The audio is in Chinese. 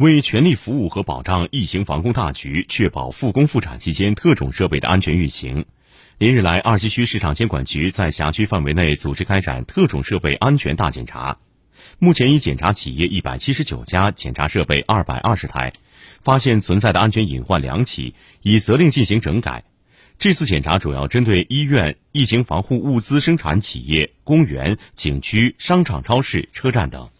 为全力服务和保障疫情防控大局确保复工复产期间特种设备的安全运行。连日来二七区市场监管局在辖区范围内组织开展特种设备安全大检查。目前已检查企业一百七十九家检查设备二百二十台发现存在的安全隐患两起已责令进行整改。这次检查主要针对医院疫情防护物资生产企业公园景区商场超市车站等。